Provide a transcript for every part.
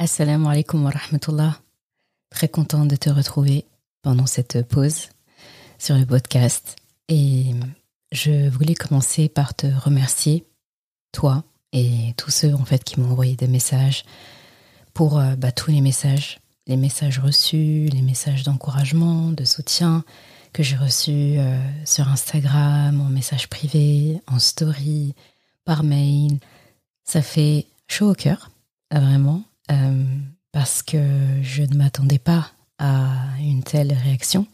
Assalamu alaikum wa rahmatullah. Très content de te retrouver pendant cette pause sur le podcast. Et je voulais commencer par te remercier, toi et tous ceux en fait qui m'ont envoyé des messages pour euh, bah, tous les messages, les messages reçus, les messages d'encouragement, de soutien que j'ai reçus euh, sur Instagram, en message privé, en story, par mail. Ça fait chaud au cœur, vraiment, euh, parce que je ne m'attendais pas à une telle réaction.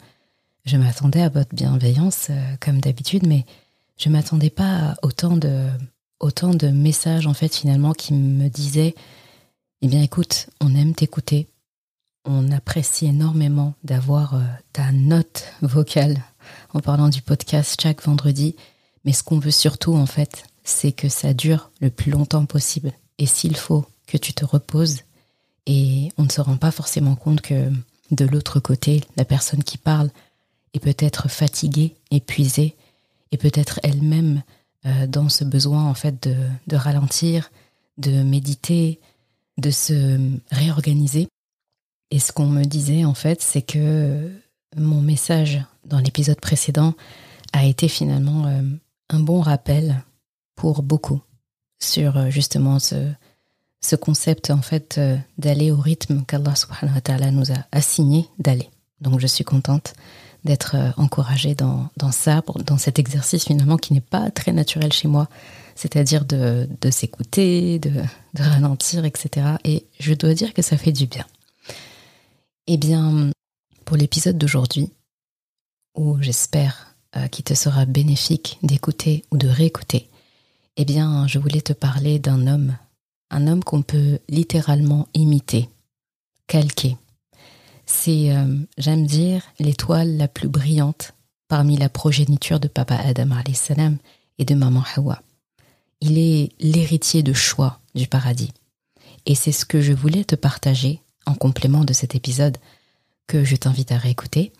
Je m'attendais à votre bienveillance, euh, comme d'habitude, mais je m'attendais pas à autant de, autant de messages, en fait, finalement, qui me disaient Eh bien, écoute, on aime t'écouter. On apprécie énormément d'avoir euh, ta note vocale en parlant du podcast chaque vendredi. Mais ce qu'on veut surtout, en fait, c'est que ça dure le plus longtemps possible. Et s'il faut que tu te reposes, et on ne se rend pas forcément compte que de l'autre côté, la personne qui parle est peut-être fatiguée, épuisée, et peut-être elle-même euh, dans ce besoin en fait de, ralentir, de méditer, de se réorganiser. Et ce qu'on me disait en fait, c'est que mon message dans l'épisode précédent a été finalement euh, un bon rappel pour beaucoup sur euh, justement ce, ce concept en fait euh, d'aller au rythme qu'Allah subhanahu ta'ala nous a assigné d'aller. Donc je suis contente d'être euh, encouragée dans, ça, dans cet exercice finalement qui n'est pas très naturel chez moi, c'est-à-dire de, s'écouter, de, de ralentir, etc. Et je dois dire que ça fait du bien. Eh bien, pour l'épisode d'aujourd'hui, où j'espère euh, qu'il te sera bénéfique d'écouter ou de réécouter, eh bien, je voulais te parler d'un homme un homme qu'on peut littéralement imiter, calquer. C'est, euh, j'aime dire, l'étoile la plus brillante parmi la progéniture de papa Adam salam et de maman Hawa. Il est l'héritier de choix du paradis. Et c'est ce que je voulais te partager en complément de cet épisode que je t'invite à réécouter.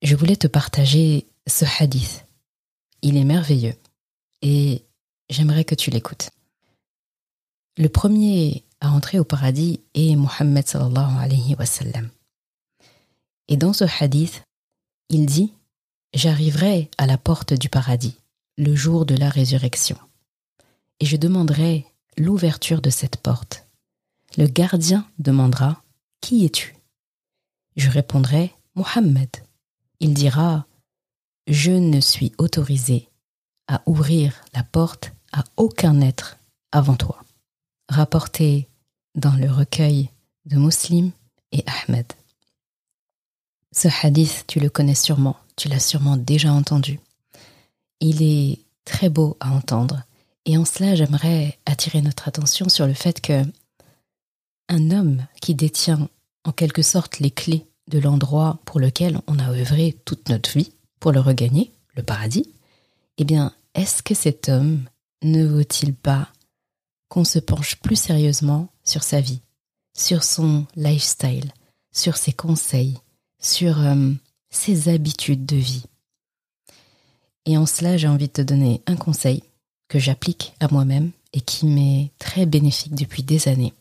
Je voulais te partager ce hadith. Il est merveilleux et j'aimerais que tu l'écoutes. Le premier à entrer au paradis est Muhammad sallallahu alayhi wa sallam. Et dans ce hadith, il dit J'arriverai à la porte du paradis le jour de la résurrection, et je demanderai l'ouverture de cette porte. Le gardien demandera Qui es-tu? Je répondrai Muhammad. Il dira Je ne suis autorisé à ouvrir la porte à aucun être avant toi rapporté dans le recueil de Muslim et Ahmed. Ce hadith, tu le connais sûrement, tu l'as sûrement déjà entendu. Il est très beau à entendre et en cela j'aimerais attirer notre attention sur le fait que un homme qui détient en quelque sorte les clés de l'endroit pour lequel on a œuvré toute notre vie pour le regagner, le paradis, eh bien, est-ce que cet homme ne vaut-il pas qu'on se penche plus sérieusement sur sa vie, sur son lifestyle, sur ses conseils, sur euh, ses habitudes de vie. Et en cela, j'ai envie de te donner un conseil que j'applique à moi-même et qui m'est très bénéfique depuis des années.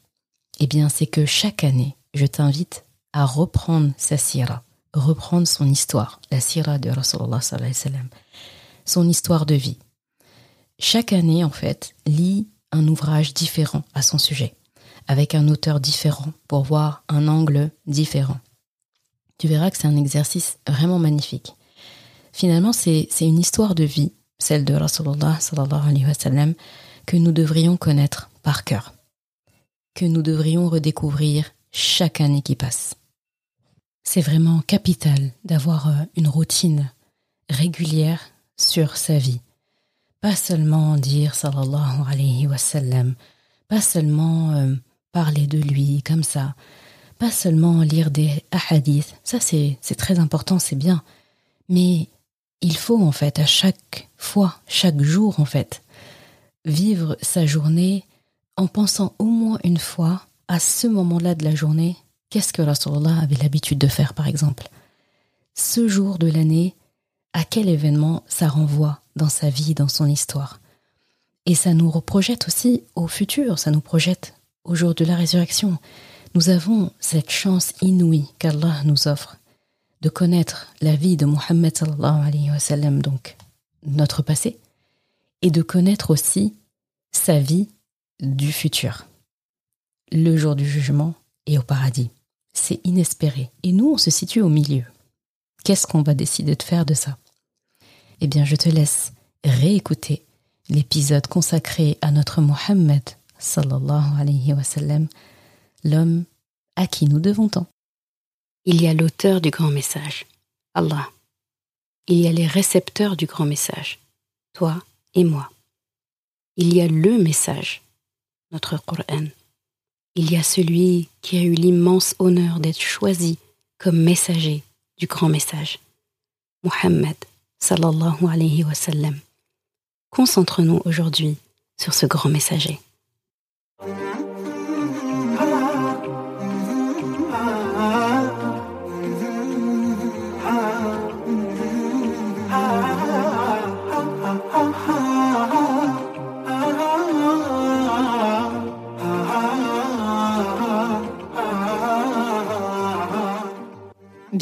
Eh bien, c'est que chaque année, je t'invite à reprendre sa sira, reprendre son histoire, la sira de Rasulullah son histoire de vie. Chaque année, en fait, lis un ouvrage différent à son sujet, avec un auteur différent pour voir un angle différent. Tu verras que c'est un exercice vraiment magnifique. Finalement, c'est une histoire de vie, celle de Rasulullah sallallahu alayhi que nous devrions connaître par cœur, que nous devrions redécouvrir chaque année qui passe. C'est vraiment capital d'avoir euh, une routine régulière sur sa vie, pas seulement dire sallallahu alayhi wa sallam, pas seulement euh, parler de lui comme ça, pas seulement lire des hadiths, ça c'est très important, c'est bien, mais il faut en fait à chaque fois, chaque jour en fait, vivre sa journée en pensant au moins une fois à ce moment-là de la journée, qu'est-ce que Rasulullah avait l'habitude de faire par exemple. Ce jour de l'année, à quel événement ça renvoie? Dans sa vie, dans son histoire. Et ça nous projette aussi au futur, ça nous projette au jour de la résurrection, nous avons cette chance inouïe qu'Allah nous offre de connaître la vie de Muhammad sallallahu sallam, donc notre passé, et de connaître aussi sa vie du futur, le jour du jugement et au paradis. C'est inespéré. Et nous, on se situe au milieu. Qu'est-ce qu'on va décider de faire de ça? Eh bien, je te laisse réécouter l'épisode consacré à notre Mohammed, sallallahu alayhi l'homme à qui nous devons tant. Il y a l'auteur du grand message, Allah. Il y a les récepteurs du grand message, toi et moi. Il y a le message, notre Coran. Il y a celui qui a eu l'immense honneur d'être choisi comme messager du grand message, Muhammad sallallahu alayhi wa sallam. Concentre-nous aujourd'hui sur ce grand messager.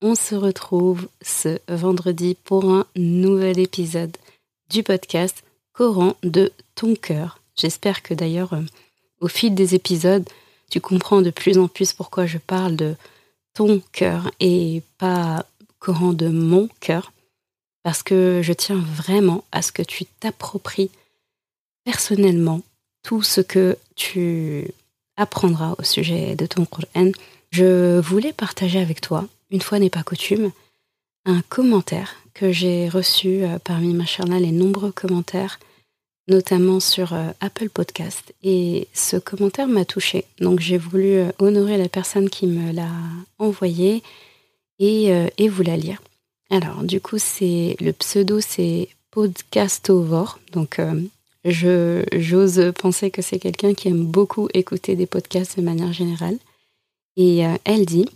on se retrouve ce vendredi pour un nouvel épisode du podcast Coran de ton cœur. J'espère que d'ailleurs, euh, au fil des épisodes, tu comprends de plus en plus pourquoi je parle de ton cœur et pas Coran de mon cœur, parce que je tiens vraiment à ce que tu t'appropries personnellement tout ce que tu apprendras au sujet de ton Coran. Je voulais partager avec toi une fois n'est pas coutume, un commentaire que j'ai reçu euh, parmi machallah les nombreux commentaires, notamment sur euh, Apple Podcast. Et ce commentaire m'a touché. Donc j'ai voulu euh, honorer la personne qui me l'a envoyé et, et vous la lire. Alors du coup, c'est le pseudo, c'est Podcastovor. Donc je, j'ose penser que c'est quelqu'un qui aime beaucoup écouter des podcasts de manière générale. Et elle dit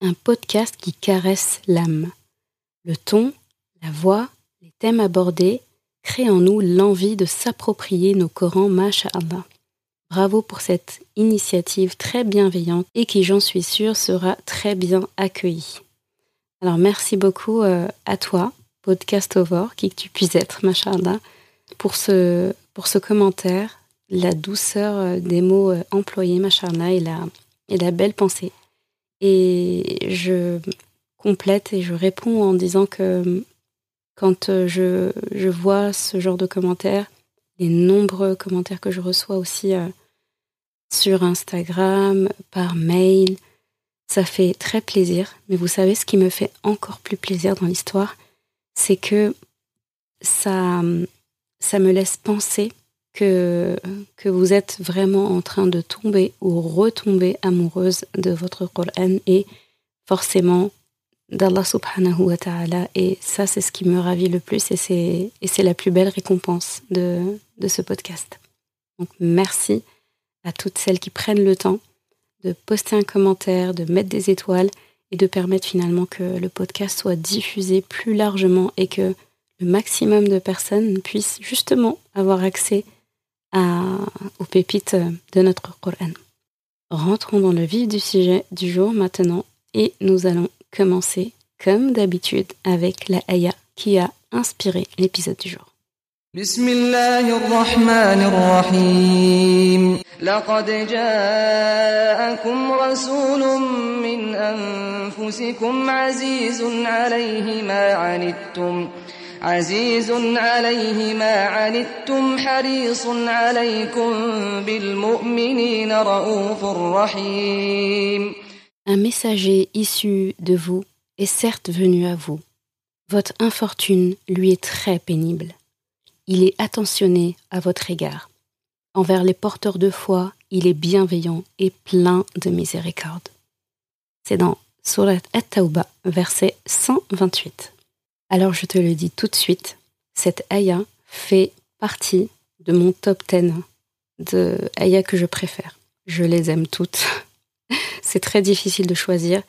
un podcast qui caresse l'âme. Le ton, la voix, les thèmes abordés créent en nous l'envie de s'approprier nos Corans Masha'Allah. Bravo pour cette initiative très bienveillante et qui, j'en suis sûre, sera très bien accueillie. Alors merci beaucoup euh, à toi, Podcast Over, qui que tu puisses être, Masha'Allah, pour ce, pour ce commentaire, la douceur euh, des mots euh, employés, Masha'Allah, et la, et la belle pensée. Et je complète et je réponds en disant que quand je, je vois ce genre de commentaires, les nombreux commentaires que je reçois aussi euh, sur Instagram, par mail, ça fait très plaisir. Mais vous savez, ce qui me fait encore plus plaisir dans l'histoire, c'est que ça, ça me laisse penser que, que vous êtes vraiment en train de tomber ou retomber amoureuse de votre Coran et forcément d'Allah subhanahu wa ta'ala. Et ça, c'est ce qui me ravit le plus et c'est, la plus belle récompense de, de ce podcast. Donc merci à toutes celles qui prennent le temps de poster un commentaire, de mettre des étoiles et de permettre finalement que le podcast soit diffusé plus largement et que le maximum de personnes puissent justement avoir accès aux pépites de notre Coran. Rentrons dans le vif du sujet du jour maintenant et nous allons commencer comme d'habitude avec la ayah qui a inspiré l'épisode du jour. بسم الله الرحمن الرحيم لقد جاءكم رسول من أنفسكم عزيز عليه ما عنتم عزيز عليه ما عنتم حريص عليكم بالمؤمنين رؤوف رحيم Un messager issu de vous est certes venu à vous. Votre infortune lui est très pénible. il est attentionné à votre égard. Envers les porteurs de foi, il est bienveillant et plein de miséricorde. C'est dans Surat At-Tawbah, verset 128. Alors je te le dis tout de suite, cette ayah fait partie de mon top 10 de ayahs que je préfère. Je les aime toutes. C'est très difficile de choisir,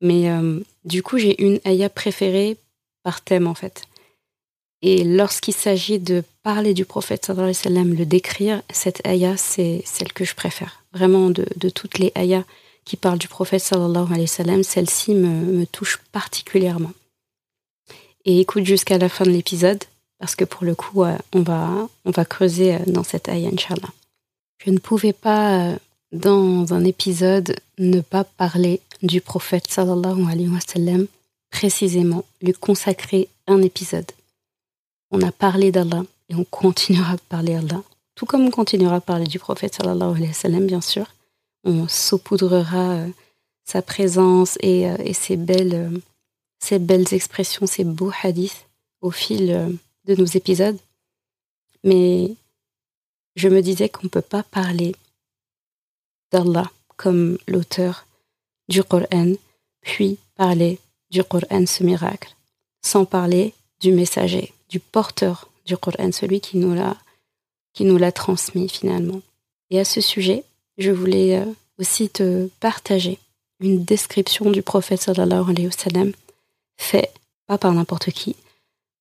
mais euh, du coup j'ai une ayah préférée par thème en fait. Et lorsqu'il s'agit de parler du prophète sallallahu alayhi wa sallam, le décrire, cette ayah, c'est celle que je préfère. Vraiment, de, toutes les ayahs qui parlent du prophète sallallahu alayhi wa sallam, celle-ci me touche particulièrement. Et écoute jusqu'à la fin de l'épisode, parce que pour le coup, euh, on, va, on va creuser euh, dans cette ayah, Inch'Allah. Je ne pouvais pas, euh, dans un épisode, ne pas parler du prophète sallallahu alayhi wa sallam, précisément, lui consacrer un épisode. On a parlé d'Allah et on continuera à parler d'Allah, tout comme on continuera à parler du prophète sallallahu alayhi wa sallam, bien sûr. On saupoudrera sa présence et, euh, ses, belles, euh, ses belles expressions, ses beaux hadiths au fil de nos épisodes. Mais je me disais qu'on ne peut pas parler d'Allah comme l'auteur du Coran, puis parler du Coran, ce miracle, sans parler du messager du porteur du Coran, celui qui nous l'a qui nous l'a transmis finalement. Et à ce sujet, je voulais euh, aussi te partager une description du prophète sallallahu alayhi wa sallam fait pas par n'importe qui,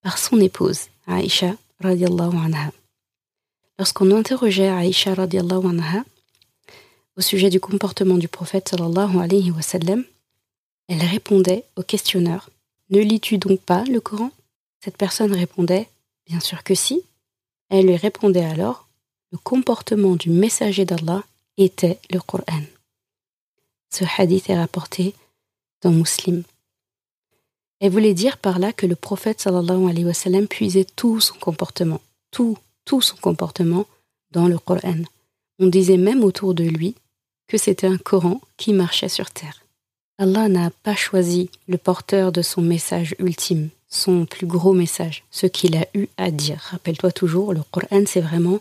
par son épouse Aïcha radiallahu anha. Lorsqu'on interrogeait Aïcha radiallahu anha au sujet du comportement du prophète sallallahu elle répondait au questionneur Ne lis-tu donc pas le Coran? Cette personne répondait Bien sûr que si. Elle lui répondait alors Le comportement du messager d'Allah était le Coran. Ce hadith est rapporté dans Muslim. Elle voulait dire par là que le prophète sallallahu alayhi wa puisait tout son comportement, tout, tout son comportement dans le Coran. On disait même autour de lui que c'était un Coran qui marchait sur terre. Allah n'a pas choisi le porteur de son message ultime, son plus gros message, ce qu'il a eu à dire. Rappelle-toi toujours, le Coran, c'est vraiment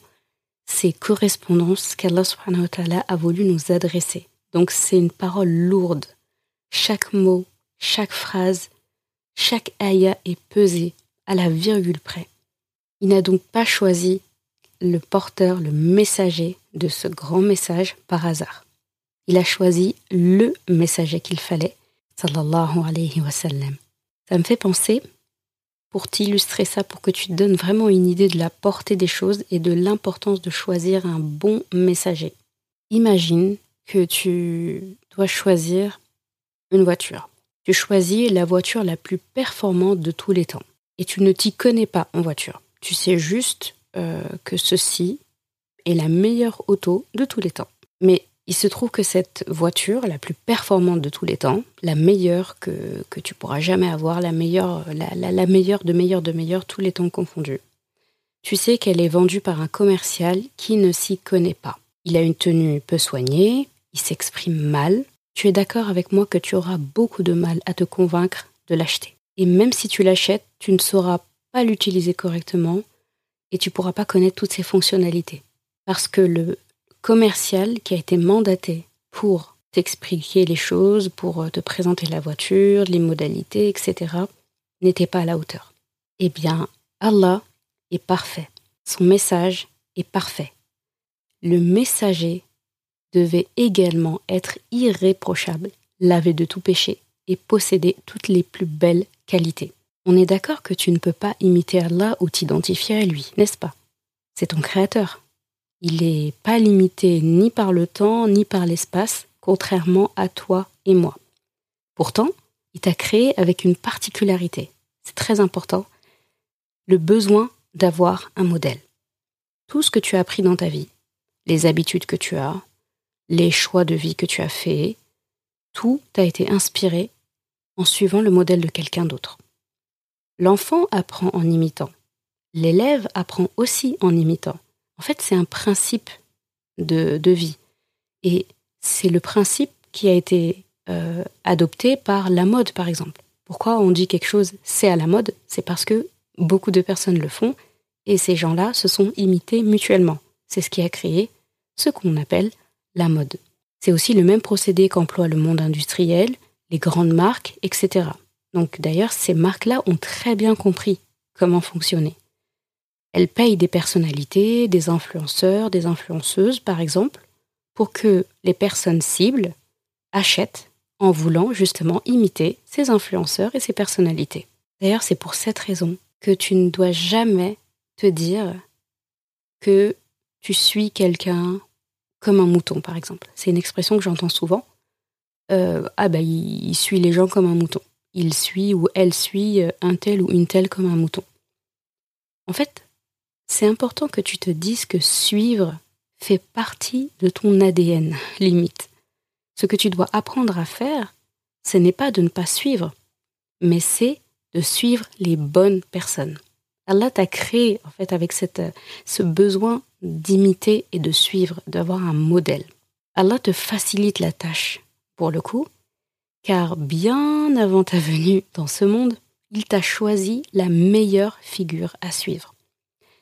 ces correspondances qu'Allah a voulu nous adresser. Donc c'est une parole lourde. Chaque mot, chaque phrase, chaque ayah est pesé à la virgule près. Il n'a donc pas choisi le porteur, le messager de ce grand message par hasard. Il a choisi le messager qu'il fallait, sallallahu alayhi wa sallam. Ça me fait penser pour t'illustrer ça, pour que tu te donnes vraiment une idée de la portée des choses et de l'importance de choisir un bon messager. Imagine que tu dois choisir une voiture. Tu choisis la voiture la plus performante de tous les temps. Et tu ne t'y connais pas en voiture. Tu sais juste euh, que ceci est la meilleure auto de tous les temps. Mais il se trouve que cette voiture, la plus performante de tous les temps, la meilleure que, tu pourras jamais avoir, la meilleure, la, meilleure de meilleure de meilleure, tous les temps confondus, tu sais qu'elle est vendue par un commercial qui ne s'y connaît pas. Il a une tenue peu soignée, il s'exprime mal. Tu es d'accord avec moi que tu auras beaucoup de mal à te convaincre de l'acheter. Et même si tu l'achètes, tu ne sauras pas l'utiliser correctement et tu pourras pas connaître toutes ses fonctionnalités. Parce que le commercial qui a été mandaté pour t'expliquer les choses, pour euh, te présenter la voiture, les modalités, etc., n'était pas à la hauteur. Eh bien, Allah est parfait. Son message est parfait. Le messager devait également être irréprochable, lavé de tout péché et posséder toutes les plus belles qualités. On est d'accord que tu ne peux pas imiter Allah ou t'identifier à lui, n'est-ce pas? C'est ton créateur. Il n'est pas limité ni par le temps ni par l'espace, contrairement à toi et moi. Pourtant, il t'a créé avec une particularité. C'est très important. Le besoin d'avoir un modèle. Tout ce que tu as appris dans ta vie, les habitudes que tu as, les choix de vie que tu as faits, tout a été inspiré en suivant le modèle de quelqu'un d'autre. L'enfant apprend en imitant. L'élève apprend aussi en imitant. En fait, c'est un principe de, vie. Et c'est le principe qui a été euh, adopté par la mode, par exemple. Pourquoi on dit quelque chose c'est à la mode? C'est parce que beaucoup de personnes le font et ces gens-là se sont imités mutuellement. C'est ce qui a créé ce qu'on appelle mode. C'est aussi le même procédé qu'emploie le monde industriel, les grandes marques, etc. Donc d'ailleurs, ces marques-là ont très bien compris comment fonctionner. Elles payent des personnalités, des influenceurs, des influenceuses, par exemple, pour que les personnes cibles achètent en voulant justement imiter ces influenceurs et ces personnalités. D'ailleurs, c'est pour cette raison que tu ne dois jamais te dire que tu suis quelqu'un comme un mouton, par exemple. C'est une expression que j'entends souvent. Euh, ah bah il, suit les gens comme un mouton. Il suit ou elle suit euh, un tel ou une telle comme un mouton. En fait, c'est important que tu te dises que suivre fait partie de ton ADN, limite. Ce que tu dois apprendre à faire, ce n'est pas de ne pas suivre, mais c'est de suivre les bonnes personnes. Allah t'a créé en fait avec cette, ce besoin d'imiter et de suivre, d'avoir un modèle. Allah te facilite la tâche, pour le coup, car bien avant ta venue dans ce monde, il t'a choisi la meilleure figure à suivre,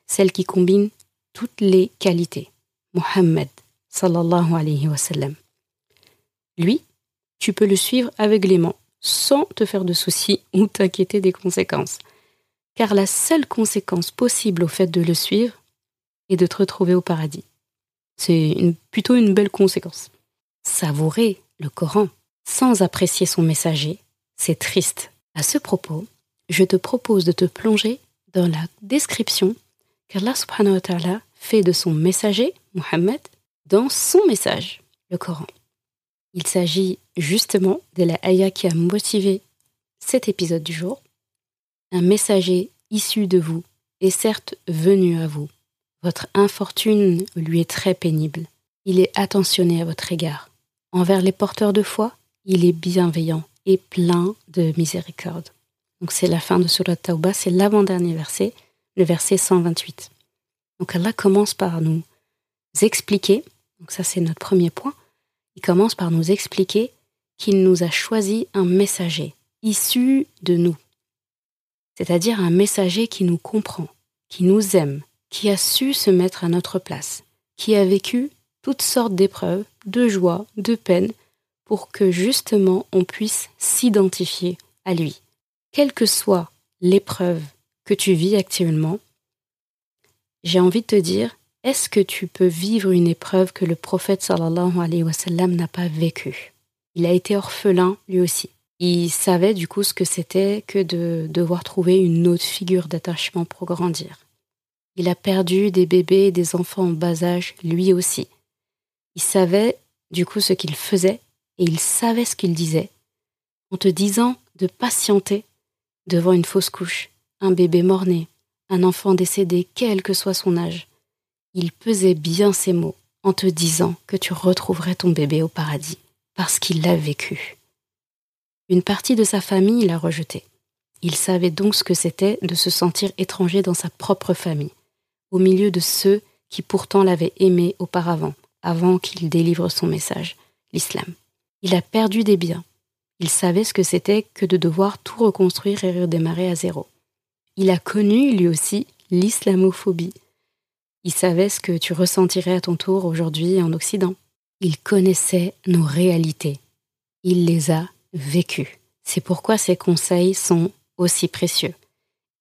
celle qui combine toutes les qualités. Muhammad sallallahu alayhi wa sallam. Lui, tu peux le suivre aveuglément, sans te faire de soucis ou t'inquiéter des conséquences. Car la seule conséquence possible au fait de le suivre est de te retrouver au paradis. C'est plutôt une belle conséquence. Savourer le Coran sans apprécier son messager, c'est triste. À ce propos, je te propose de te plonger dans la description qu'Allah subhanahu wa ta'ala fait de son messager, Muhammad, dans son message, le Coran. Il s'agit justement de la ayah qui a motivé cet épisode du jour. Un messager issu de vous est certes venu à vous. Votre infortune lui est très pénible. Il est attentionné à votre égard. Envers les porteurs de foi, il est bienveillant et plein de miséricorde. Donc c'est la fin de Surat Tauba, c'est l'avant-dernier verset, le verset 128. Donc Allah commence par nous expliquer, donc ça c'est notre premier point, il commence par nous expliquer qu'il nous a choisi un messager, issu de nous, c'est-à-dire un messager qui nous comprend, qui nous aime, qui a su se mettre à notre place, qui a vécu toutes sortes d'épreuves, de joie, de peine, pour que justement on puisse s'identifier à lui. Quelle que soit l'épreuve que tu vis actuellement, j'ai envie de te dire, est-ce que tu peux vivre une épreuve que le prophète sallallahu alayhi wa sallam n'a pas vécue? Il a été orphelin lui aussi. Il savait du coup ce que c'était que de devoir trouver une autre figure d'attachement pour grandir. Il a perdu des bébés et des enfants en bas âge lui aussi. Il savait du coup ce qu'il faisait et il savait ce qu'il disait en te disant de patienter devant une fausse couche, un bébé mort-né, un enfant décédé, quel que soit son âge il pesait bien ces mots en te disant que tu retrouverais ton bébé au paradis, parce qu'il l'a vécu. Une partie de sa famille l'a rejeté. Il savait donc ce que c'était de se sentir étranger dans sa propre famille, au milieu de ceux qui pourtant l'avaient aimé auparavant, avant qu'il délivre son message, l'islam. Il a perdu des biens. Il savait ce que c'était que de devoir tout reconstruire et redémarrer à zéro. Il a connu, lui aussi, l'islamophobie, il savait ce que tu ressentirais à ton tour aujourd'hui en Occident. Il connaissait nos réalités. Il les a vécues. C'est pourquoi ses conseils sont aussi précieux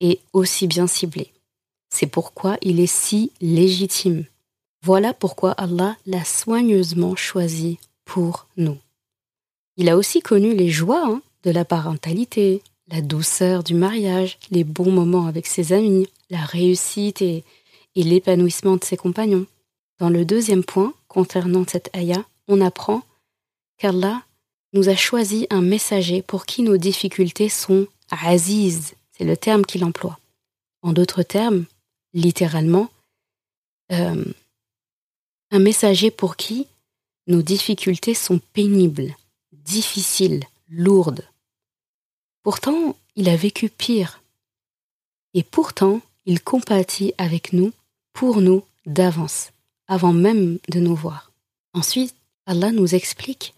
et aussi bien ciblés. C'est pourquoi il est si légitime. Voilà pourquoi Allah l'a soigneusement choisi pour nous. Il a aussi connu les joies hein, de la parentalité, la douceur du mariage, les bons moments avec ses amis, la réussite et, et l'épanouissement de ses compagnons. Dans le deuxième point, concernant cette ayah, on apprend qu'Allah nous a choisi un messager pour qui nos difficultés sont aziz, c'est le terme qu'il emploie. En d'autres termes, littéralement, euh, un messager pour qui nos difficultés sont pénibles, difficiles, lourdes. Pourtant, il a vécu pire. Et pourtant, il compatit avec nous, pour nous, d'avance, avant même de nous voir. Ensuite, Allah nous explique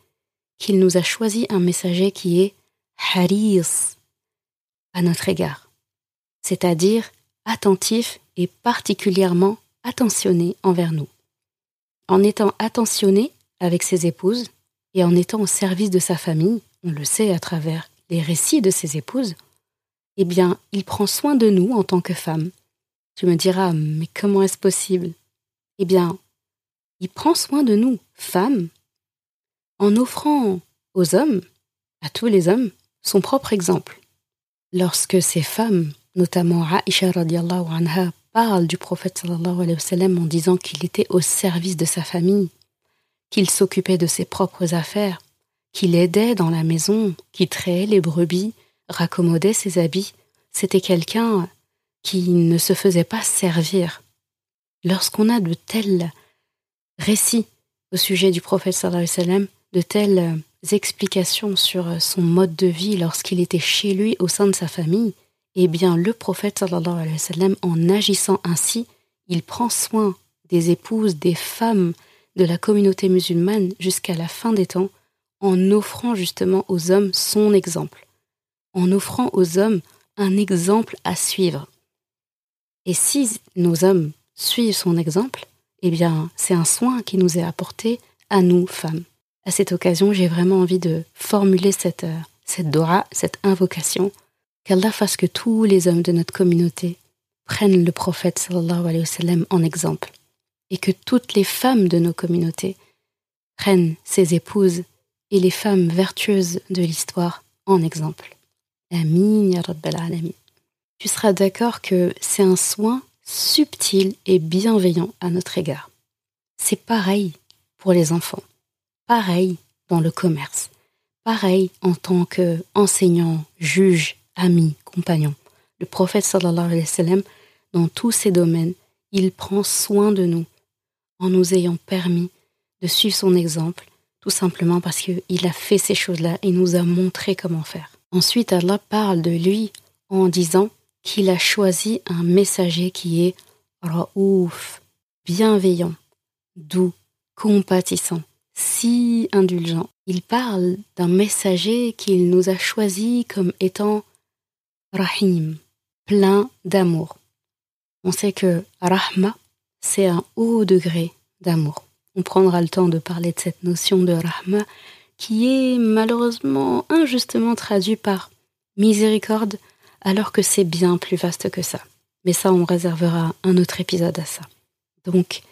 qu'il nous a choisi un messager qui est haris à notre égard, c'est-à-dire attentif et particulièrement attentionné envers nous. En étant attentionné avec ses épouses et en étant au service de sa famille, on le sait à travers les récits de ses épouses, eh bien, il prend soin de nous en tant que femmes. Tu me diras, mais comment est-ce possible? Eh bien, il prend soin de nous, femmes, en offrant aux hommes, à tous les hommes, son propre exemple. Lorsque ces femmes, notamment Aisha radiallahu anha, parlent du prophète sallallahu en disant qu'il était au service de sa famille, qu'il s'occupait de ses propres affaires, qu'il aidait dans la maison, qu'il trayait les brebis, raccommodait ses habits, c'était quelqu'un qui ne se faisait pas servir. Lorsqu'on a de tels récits au sujet du prophète sallallahu alayhi wa sallam, de telles explications sur son mode de vie lorsqu'il était chez lui au sein de sa famille, eh bien le prophète sallallahu alayhi wa sallam, en agissant ainsi, il prend soin des épouses, des femmes de la communauté musulmane jusqu'à la fin des temps, en offrant justement aux hommes son exemple, en offrant aux hommes un exemple à suivre. Et si nos hommes suivent son exemple, eh bien, c'est un soin qui nous est apporté à nous, femmes. À cette occasion, j'ai vraiment envie de formuler cette, euh, cette dora, cette invocation, qu'Allah fasse que tous les hommes de notre communauté prennent le prophète en exemple, et que toutes les femmes de nos communautés prennent ses épouses et les femmes vertueuses de l'histoire en exemple. Amin. Tu seras d'accord que c'est un soin subtil et bienveillant à notre égard. C'est pareil pour les enfants, pareil dans le commerce, pareil en tant qu'enseignant, juge, ami, compagnon. Le prophète sallallahu alayhi wa sallam, dans tous ces domaines, il prend soin de nous en nous ayant permis de suivre son exemple, tout simplement parce qu'il a fait ces choses-là et nous a montré comment faire. Ensuite, Allah parle de lui en disant qu'il a choisi un messager qui est raouf, bienveillant, doux, compatissant, si indulgent. Il parle d'un messager qu'il nous a choisi comme étant rahim, plein d'amour. On sait que rahma, c'est un haut degré d'amour. On prendra le temps de parler de cette notion de rahma qui est malheureusement injustement traduit par miséricorde alors que c'est bien plus vaste que ça. Mais ça, on réservera un autre épisode à ça. Donc,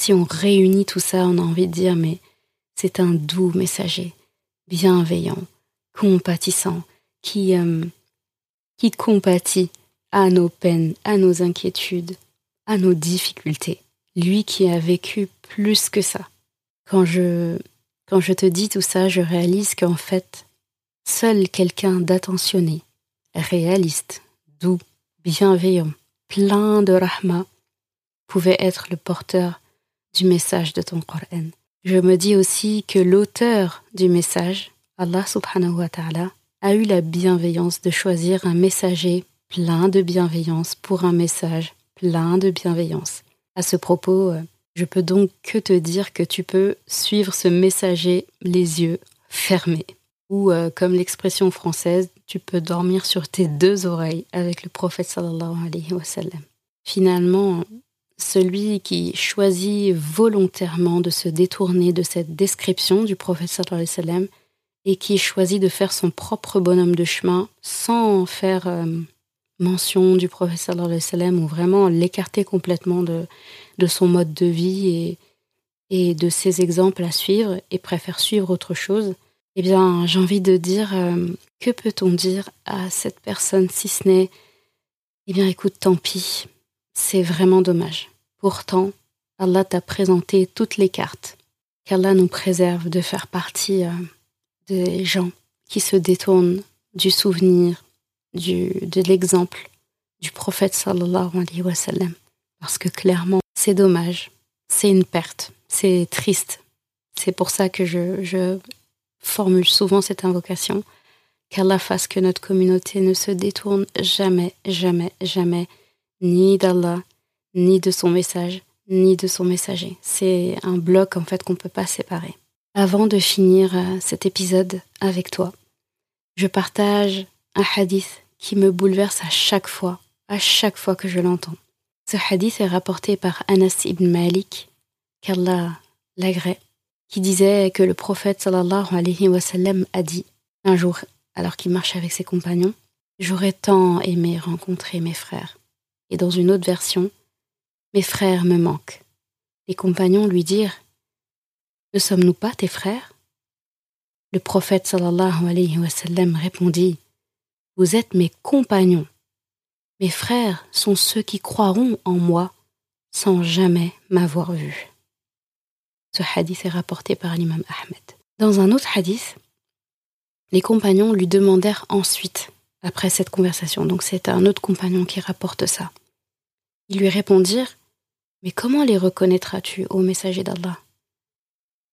si on réunit tout ça, on a envie de dire, mais c'est un doux messager, bienveillant, compatissant, qui, euh, qui compatit à nos peines, à nos inquiétudes, à nos difficultés. Lui qui a vécu plus que ça. Quand je, quand je te dis tout ça, je réalise qu'en fait, seul quelqu'un d'attentionné, réaliste, doux, bienveillant, plein de rahma, pouvait être le porteur du message de ton Coran. Je me dis aussi que l'auteur du message, Allah subhanahu wa ta'ala, a eu la bienveillance de choisir un messager plein de bienveillance pour un message plein de bienveillance. À ce propos, euh, je peux donc que te dire que tu peux suivre ce messager les yeux fermés ou euh, comme l'expression française, tu peux dormir sur tes deux oreilles avec le prophète sallallahu alayhi wa sallam. Finalement, celui qui choisit volontairement de se détourner de cette description du prophète sallam et qui choisit de faire son propre bonhomme de chemin sans faire euh, mention du prophète ou vraiment l'écarter complètement de, de son mode de vie et, et de ses exemples à suivre et préfère suivre autre chose, eh bien, j'ai envie de dire, euh, que peut-on dire à cette personne si ce n'est, eh bien, écoute, tant pis, c'est vraiment dommage. Pourtant, Allah t'a présenté toutes les cartes. Qu'Allah nous préserve de faire partie euh, des gens qui se détournent du souvenir, de l'exemple du prophète sallallahu alayhi wa sallam. Parce que clairement, c'est dommage, c'est une perte, c'est triste. C'est pour ça que je, je formule souvent cette invocation qu'Allah fasse que notre communauté ne se détourne jamais, jamais, jamais, ni d'Allah, ni de son message, ni de son messager. C'est un bloc en fait qu'on ne peut pas séparer. Avant de finir euh, cet épisode avec toi, je partage un hadith qui me bouleverse à chaque fois, à chaque fois que je l'entends. Ce hadith est rapporté par Anas ibn Malik, qu'Allah l'agrée, qui disait que le prophète sallallahu alayhi wa sallam a dit un jour alors qu'il marchait avec ses compagnons, J'aurais tant aimé rencontrer mes frères. Et dans une autre version, Mes frères me manquent. Les compagnons lui dirent Ne sommes-nous pas tes frères? Le prophète sallallahu alayhi wa sallam répondit Vous êtes mes compagnons. Mes frères sont ceux qui croiront en moi sans jamais m'avoir vu. Ce hadith est rapporté par l'imam Ahmed. Dans un autre hadith, les compagnons lui demandèrent ensuite, après cette conversation, donc c'est un autre compagnon qui rapporte ça. Ils lui répondirent Mais comment les reconnaîtras-tu, ô messager d'Allah?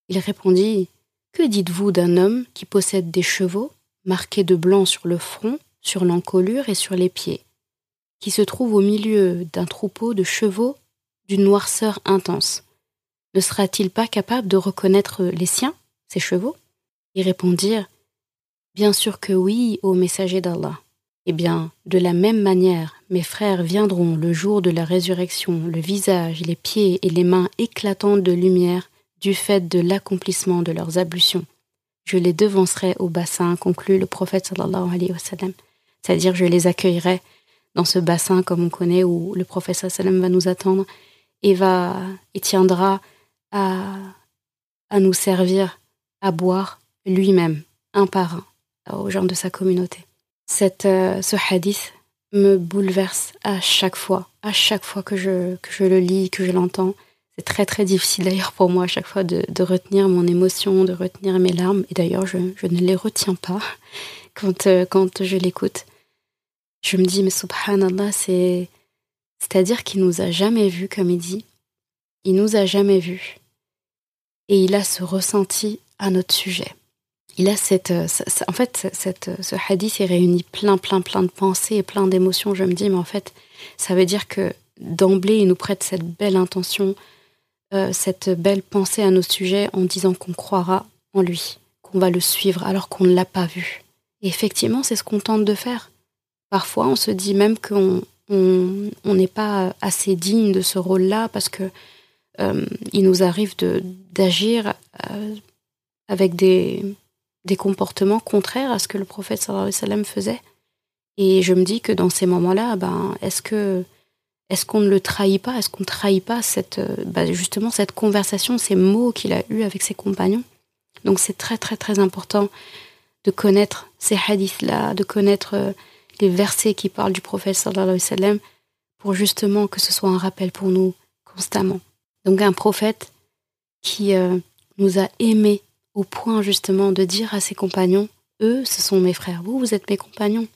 Il répondit Que dites-vous d'un homme qui possède des chevaux, marqués de blanc sur le front, sur l'encolure et sur les pieds, qui se trouve au milieu d'un troupeau de chevaux d'une noirceur intense? Ne sera-t-il pas capable de reconnaître les siens, ses chevaux? Ils répondirent Bien sûr que oui, ô messager d'Allah. Eh bien, de la même manière, mes frères viendront le jour de la résurrection, le visage, les pieds et les mains éclatantes de lumière du fait de l'accomplissement de leurs ablutions. Je les devancerai au bassin, conclut le prophète sallallahu alayhi wa sallam. C'est-à-dire, je les accueillerai dans ce bassin, comme on connaît, où le prophète sallam va nous attendre et va, et tiendra à, à nous servir à boire lui-même, un par un aux gens de sa communauté. Cette, euh, ce hadith me bouleverse à chaque fois, à chaque fois que je, que je le lis, que je l'entends. C'est très très difficile d'ailleurs pour moi à chaque fois de, de, retenir mon émotion, de retenir mes larmes. Et d'ailleurs, je, je, ne les retiens pas quand, euh, quand je l'écoute. Je me dis, mais subhanallah, c'est. C'est-à-dire qu'il nous a jamais vus, comme il dit. Il nous a jamais vus. Et il a ce ressenti à notre sujet il a cette, euh, en fait, cette, ce hadith, il réunit plein, plein, plein de pensées et plein d'émotions. Je me dis, mais en fait, ça veut dire que d'emblée, il nous prête cette belle intention, euh, cette belle pensée à nos sujets en disant qu'on croira en lui, qu'on va le suivre alors qu'on ne l'a pas vu. Effectivement, c'est ce qu'on tente de faire. Parfois, on se dit même qu'on on n'est pas assez digne de ce rôle-là parce que euh, il nous arrive d'agir avec des, des comportements contraires à ce que le prophète sallallahu alayhi wa sallam faisait. Et je me dis que dans ces moments-là, ben, est-ce que est-ce qu'on ne le trahit pas? Est-ce qu'on ne trahit pas cette, ben, justement cette conversation, ces mots qu'il a eus avec ses compagnons? Donc c'est très très très important de connaître ces hadiths-là, de connaître euh, les versets qui parlent du prophète sallallahu alayhi wa sallam pour justement que ce soit un rappel pour nous constamment. Donc un prophète qui euh, nous a aimés au point justement de dire à ses compagnons, eux, ce sont mes frères, vous, vous êtes mes compagnons,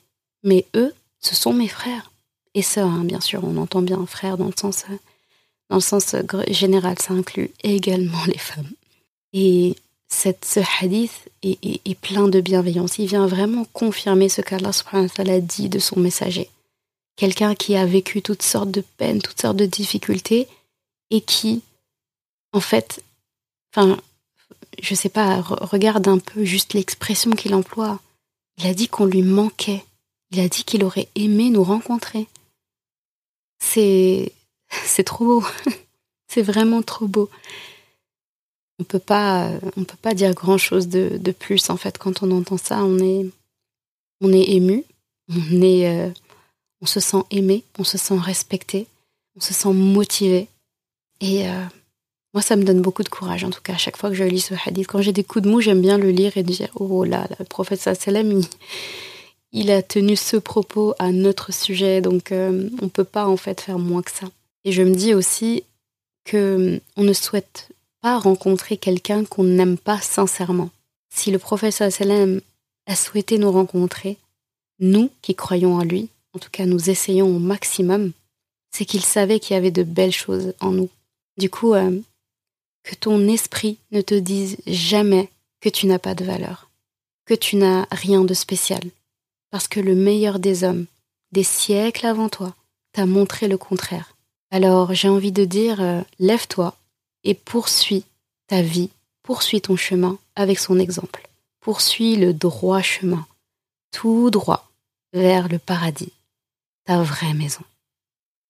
mais eux, ce sont mes frères. Et sœurs, hein, bien sûr, on entend bien frère dans le sens, dans le sens général, ça inclut également les femmes. Et cette, ce hadith est, plein de bienveillance, il vient vraiment confirmer ce qu'Allah a dit de son messager. Quelqu'un qui a vécu toutes sortes de peines, toutes sortes de difficultés, et qui, en fait, enfin, je sais pas, regarde un peu juste l'expression qu'il emploie. Il a dit qu'on lui manquait. Il a dit qu'il aurait aimé nous rencontrer. C'est, c'est trop beau. c'est vraiment trop beau. On peut pas, on peut pas dire grand chose de, de, plus en fait quand on entend ça. On est, on est ému, on est, euh, on se sent aimé, on se sent respecté, on se sent motivé et euh, moi, ça me donne beaucoup de courage, en tout cas, à chaque fois que je lis ce hadith. Quand j'ai des coups de mou, j'aime bien le lire et dire Oh là, le prophète sallam, il, il a tenu ce propos à notre sujet, donc euh, on ne peut pas en fait faire moins que ça. Et je me dis aussi que euh, on ne souhaite pas rencontrer quelqu'un qu'on n'aime pas sincèrement. Si le prophète sallam a souhaité nous rencontrer, nous qui croyons en lui, en tout cas nous essayons au maximum, c'est qu'il savait qu'il y avait de belles choses en nous. Du coup, euh, que ton esprit ne te dise jamais que tu n'as pas de valeur, que tu n'as rien de spécial, parce que le meilleur des hommes, des siècles avant toi, t'a montré le contraire. Alors j'ai envie de dire, euh, lève-toi et poursuis ta vie, poursuis ton chemin avec son exemple. Poursuis le droit chemin, tout droit vers le paradis, ta vraie maison.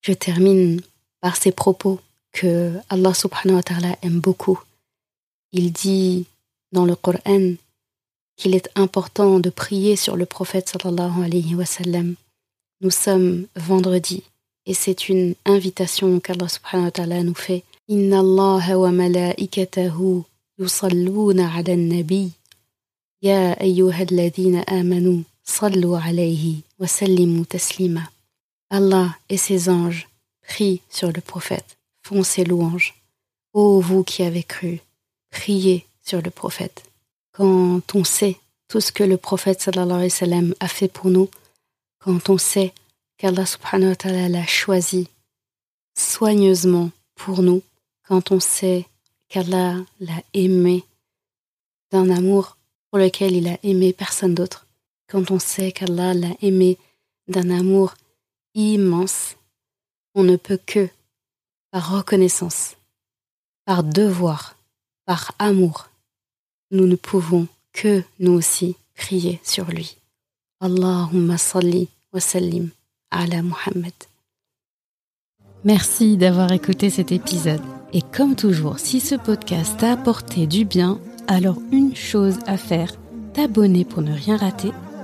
Je termine par ces propos que Allah subhanahu wa ta'ala aime beaucoup. Il dit dans le Coran qu'il est important de prier sur le prophète sallallahu alayhi wa sallam. Nous sommes vendredi et c'est une invitation qu'Allah subhanahu wa ta'ala nous fait. Inna Allah wa malaikatahu yusalluna ala nabi Ya ayyuhalladhina amanu sallu alayhi wa sallimu taslima. Allah et ses anges prient sur le prophète, font louanges. Ô vous qui avez cru, priez sur le prophète. Quand on sait tout ce que le prophète sallallahu a fait pour nous, quand on sait qu'Allah subhanahu wa ta'ala l'a choisi soigneusement pour nous, quand on sait qu'Allah l'a aimé d'un amour pour lequel il a aimé personne d'autre, quand on sait qu'Allah l'a aimé d'un amour immense, on ne peut que, par reconnaissance, par devoir, par amour, nous ne pouvons que nous aussi prier sur lui. Allahumma salli wa sallim ala Muhammad. Merci d'avoir écouté cet épisode. Et comme toujours, si ce podcast t'a apporté du bien, alors une chose à faire, t'abonner pour ne rien rater.